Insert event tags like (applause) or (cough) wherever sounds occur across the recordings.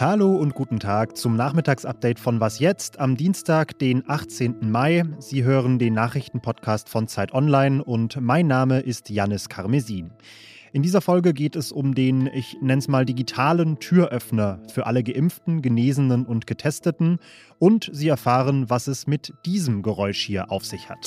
Hallo und guten Tag zum Nachmittagsupdate von Was jetzt am Dienstag, den 18. Mai. Sie hören den Nachrichtenpodcast von Zeit Online und mein Name ist Janis Karmesin. In dieser Folge geht es um den, ich nenne es mal, digitalen Türöffner für alle Geimpften, Genesenen und Getesteten. Und Sie erfahren, was es mit diesem Geräusch hier auf sich hat.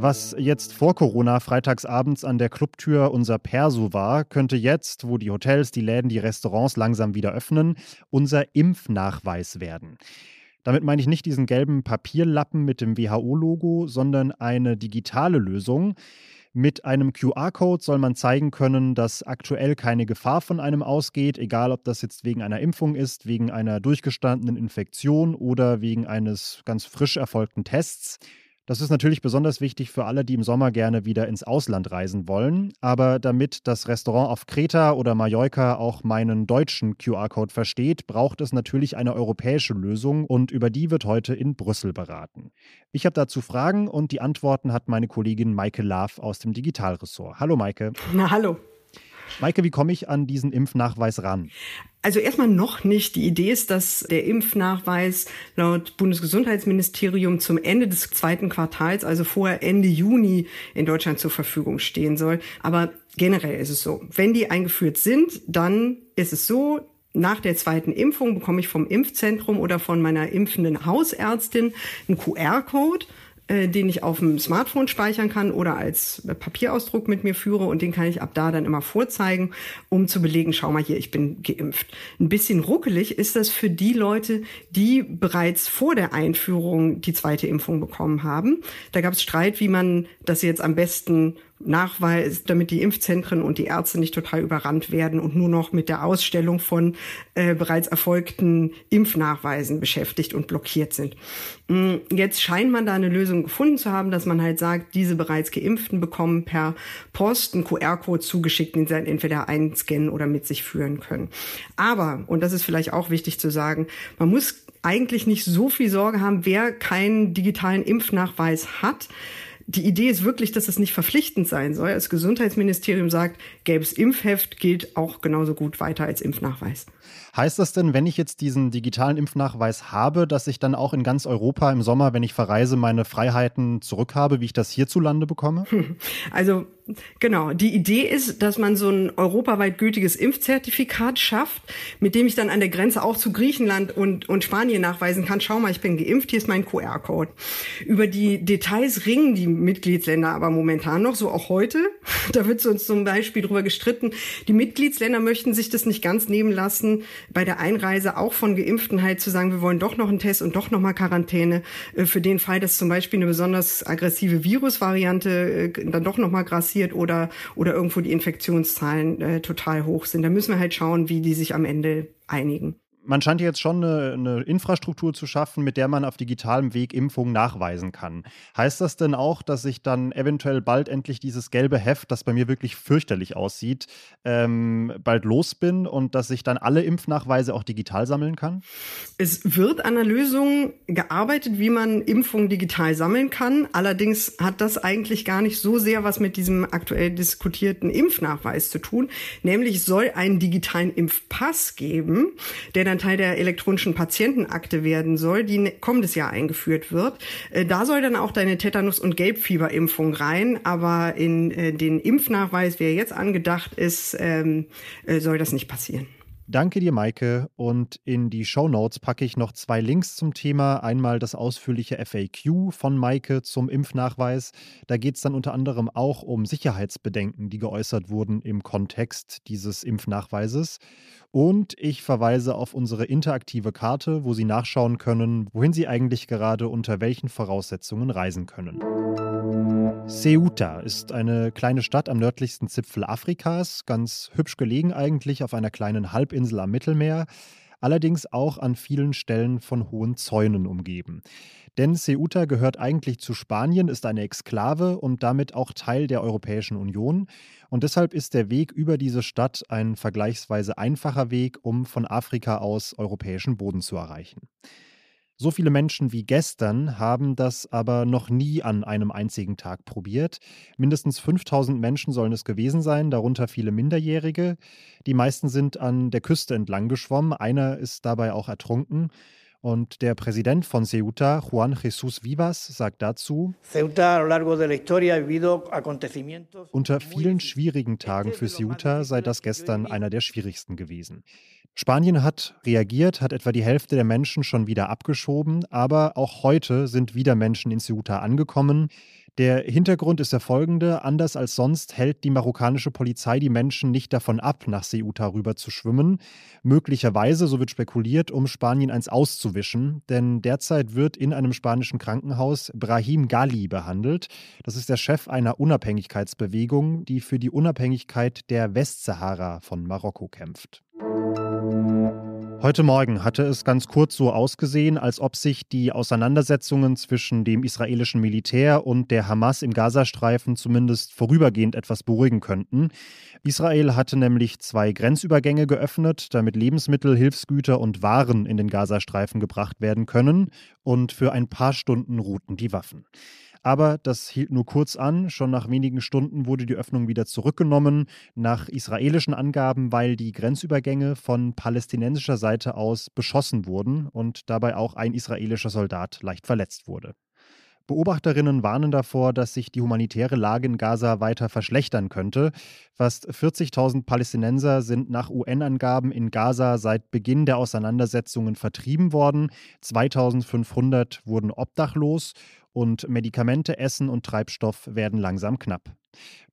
Was jetzt vor Corona freitagsabends an der Clubtür unser Perso war, könnte jetzt, wo die Hotels, die Läden, die Restaurants langsam wieder öffnen, unser Impfnachweis werden. Damit meine ich nicht diesen gelben Papierlappen mit dem WHO-Logo, sondern eine digitale Lösung. Mit einem QR-Code soll man zeigen können, dass aktuell keine Gefahr von einem ausgeht, egal ob das jetzt wegen einer Impfung ist, wegen einer durchgestandenen Infektion oder wegen eines ganz frisch erfolgten Tests. Das ist natürlich besonders wichtig für alle, die im Sommer gerne wieder ins Ausland reisen wollen. Aber damit das Restaurant auf Kreta oder Mallorca auch meinen deutschen QR-Code versteht, braucht es natürlich eine europäische Lösung und über die wird heute in Brüssel beraten. Ich habe dazu Fragen und die Antworten hat meine Kollegin Maike Love aus dem Digitalressort. Hallo Maike. Na hallo. Maike, wie komme ich an diesen Impfnachweis ran? Also erstmal noch nicht. Die Idee ist, dass der Impfnachweis laut Bundesgesundheitsministerium zum Ende des zweiten Quartals, also vorher Ende Juni, in Deutschland zur Verfügung stehen soll. Aber generell ist es so. Wenn die eingeführt sind, dann ist es so, nach der zweiten Impfung bekomme ich vom Impfzentrum oder von meiner impfenden Hausärztin einen QR-Code äh, den ich auf dem Smartphone speichern kann oder als Papierausdruck mit mir führe und den kann ich ab da dann immer vorzeigen, um zu belegen, schau mal hier, ich bin geimpft. Ein bisschen ruckelig ist das für die Leute, die bereits vor der Einführung die zweite Impfung bekommen haben. Da gab es Streit, wie man das jetzt am besten Nachweis, damit die Impfzentren und die Ärzte nicht total überrannt werden und nur noch mit der Ausstellung von äh, bereits erfolgten Impfnachweisen beschäftigt und blockiert sind. Mm, jetzt scheint man da eine Lösung gefunden zu haben, dass man halt sagt, diese bereits Geimpften bekommen per Post einen QR-Code zugeschickt, den sie dann entweder einscannen oder mit sich führen können. Aber, und das ist vielleicht auch wichtig zu sagen, man muss eigentlich nicht so viel Sorge haben, wer keinen digitalen Impfnachweis hat die Idee ist wirklich, dass es nicht verpflichtend sein soll. Das Gesundheitsministerium sagt, gäbe Impfheft, gilt auch genauso gut weiter als Impfnachweis. Heißt das denn, wenn ich jetzt diesen digitalen Impfnachweis habe, dass ich dann auch in ganz Europa im Sommer, wenn ich verreise, meine Freiheiten zurückhabe, wie ich das hierzulande bekomme? (laughs) Also Genau. Die Idee ist, dass man so ein europaweit gültiges Impfzertifikat schafft, mit dem ich dann an der Grenze auch zu Griechenland und, und Spanien nachweisen kann, schau mal, ich bin geimpft, hier ist mein QR-Code. Über die Details ringen die Mitgliedsländer aber momentan noch, so auch heute. (laughs) Da wird uns zum Beispiel drüber gestritten, die Mitgliedsländer möchten sich das nicht ganz nehmen lassen, bei der Einreise auch von Geimpften halt zu sagen, wir wollen doch noch einen Test und doch noch mal Quarantäne äh, für den Fall, dass zum Beispiel eine besonders aggressive Virusvariante äh, dann doch noch mal grassiert passiert oder, oder irgendwo die Infektionszahlen äh, total hoch sind. Da müssen wir halt schauen, wie die sich am Ende einigen man scheint jetzt schon eine, eine, Infrastruktur zu schaffen, mit der man auf digitalem Weg Impfungen nachweisen kann. Heißt das denn auch, dass ich dann eventuell bald endlich dieses gelbe Heft, das bei mir wirklich fürchterlich aussieht, ähm, bald los bin und dass ich dann alle Impfnachweise auch digital sammeln kann? Es wird an der Lösung gearbeitet, wie man Impfungen digital sammeln kann. Allerdings hat das eigentlich gar nicht so sehr was mit diesem aktuell diskutierten Impfnachweis zu tun. Nämlich soll einen digitalen Impfpass geben, der dann Teil der elektronischen Patientenakte werden soll, die ne, kommendes Jahr eingeführt wird. Äh, da soll dann auch deine Tetanus- und Gelbfieberimpfung rein, aber in äh, den Impfnachweis, wie er jetzt angedacht ist, ähm, äh, soll das nicht passieren. Danke dir, Maike. Und in die Show Notes packe ich noch zwei Links zum Thema. Einmal das ausführliche FAQ von Maike zum Impfnachweis. Da geht es dann unter anderem auch um Sicherheitsbedenken, die geäußert wurden im Kontext dieses Impfnachweises. Und ich verweise auf unsere interaktive Karte, wo Sie nachschauen können, wohin Sie eigentlich gerade unter welchen Voraussetzungen reisen können. Ceuta ist eine kleine Stadt am nördlichsten Zipfel Afrikas, ganz hübsch gelegen eigentlich auf einer kleinen Halbinsel am Mittelmeer, allerdings auch an vielen Stellen von hohen Zäunen umgeben. Denn Ceuta gehört eigentlich zu Spanien, ist eine Exklave und damit auch Teil der Europäischen Union. Und deshalb ist der Weg über diese Stadt ein vergleichsweise einfacher Weg, um von Afrika aus europäischen Boden zu erreichen. So viele Menschen wie gestern haben das aber noch nie an einem einzigen Tag probiert. Mindestens 5000 Menschen sollen es gewesen sein, darunter viele Minderjährige. Die meisten sind an der Küste entlang geschwommen, einer ist dabei auch ertrunken. Und der Präsident von Ceuta, Juan Jesús Vivas, sagt dazu, unter vielen schwierigen Tagen für Ceuta sei das gestern einer der schwierigsten gewesen. Spanien hat reagiert, hat etwa die Hälfte der Menschen schon wieder abgeschoben, aber auch heute sind wieder Menschen in Ceuta angekommen. Der Hintergrund ist der folgende. Anders als sonst hält die marokkanische Polizei die Menschen nicht davon ab, nach Ceuta rüber zu schwimmen. Möglicherweise, so wird spekuliert, um Spanien eins auszuwischen. Denn derzeit wird in einem spanischen Krankenhaus Brahim Gali behandelt. Das ist der Chef einer Unabhängigkeitsbewegung, die für die Unabhängigkeit der Westsahara von Marokko kämpft. Heute Morgen hatte es ganz kurz so ausgesehen, als ob sich die Auseinandersetzungen zwischen dem israelischen Militär und der Hamas im Gazastreifen zumindest vorübergehend etwas beruhigen könnten. Israel hatte nämlich zwei Grenzübergänge geöffnet, damit Lebensmittel, Hilfsgüter und Waren in den Gazastreifen gebracht werden können, und für ein paar Stunden ruhten die Waffen. Aber das hielt nur kurz an. Schon nach wenigen Stunden wurde die Öffnung wieder zurückgenommen, nach israelischen Angaben, weil die Grenzübergänge von palästinensischer Seite aus beschossen wurden und dabei auch ein israelischer Soldat leicht verletzt wurde. Beobachterinnen warnen davor, dass sich die humanitäre Lage in Gaza weiter verschlechtern könnte. Fast 40.000 Palästinenser sind nach UN-Angaben in Gaza seit Beginn der Auseinandersetzungen vertrieben worden. 2500 wurden obdachlos und Medikamente, Essen und Treibstoff werden langsam knapp.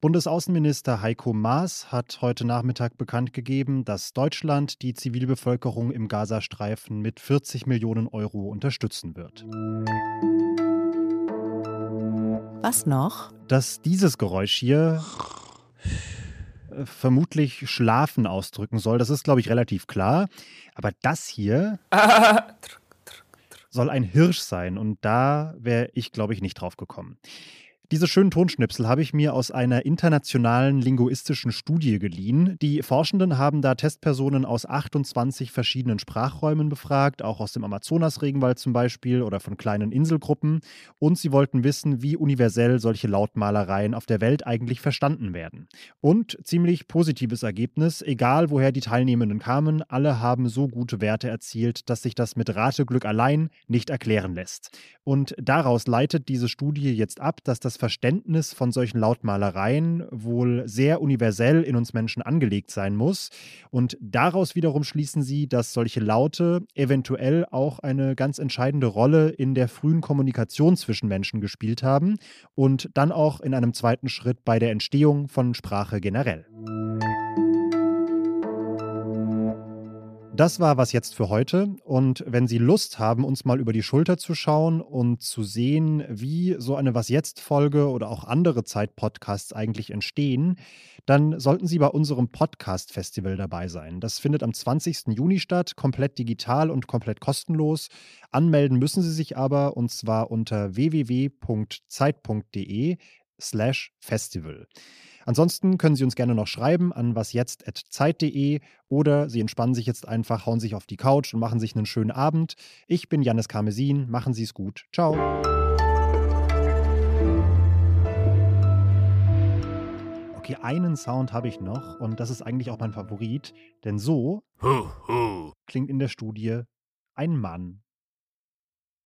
Bundesaußenminister Heiko Maas hat heute Nachmittag bekannt gegeben, dass Deutschland die Zivilbevölkerung im Gazastreifen mit 40 Millionen Euro unterstützen wird. Was noch? Dass dieses Geräusch hier äh, vermutlich Schlafen ausdrücken soll, das ist, glaube ich, relativ klar. Aber das hier (laughs) soll ein Hirsch sein und da wäre ich, glaube ich, nicht drauf gekommen. Diese schönen Tonschnipsel habe ich mir aus einer internationalen linguistischen Studie geliehen. Die Forschenden haben da Testpersonen aus 28 verschiedenen Sprachräumen befragt, auch aus dem Amazonasregenwald zum Beispiel oder von kleinen Inselgruppen. Und sie wollten wissen, wie universell solche Lautmalereien auf der Welt eigentlich verstanden werden. Und ziemlich positives Ergebnis, egal woher die Teilnehmenden kamen, alle haben so gute Werte erzielt, dass sich das mit Rateglück allein nicht erklären lässt. Und daraus leitet diese Studie jetzt ab, dass das Verständnis von solchen Lautmalereien wohl sehr universell in uns Menschen angelegt sein muss. Und daraus wiederum schließen sie, dass solche Laute eventuell auch eine ganz entscheidende Rolle in der frühen Kommunikation zwischen Menschen gespielt haben und dann auch in einem zweiten Schritt bei der Entstehung von Sprache generell. Das war was jetzt für heute. Und wenn Sie Lust haben, uns mal über die Schulter zu schauen und zu sehen, wie so eine Was jetzt Folge oder auch andere Zeit-Podcasts eigentlich entstehen, dann sollten Sie bei unserem Podcast-Festival dabei sein. Das findet am 20. Juni statt, komplett digital und komplett kostenlos. Anmelden müssen Sie sich aber und zwar unter www.zeit.de slash festival. Ansonsten können Sie uns gerne noch schreiben an wasjetzt.zeit.de oder Sie entspannen sich jetzt einfach, hauen sich auf die Couch und machen sich einen schönen Abend. Ich bin Janis Karmesin, machen Sie es gut. Ciao. Okay, einen Sound habe ich noch und das ist eigentlich auch mein Favorit, denn so klingt in der Studie ein Mann.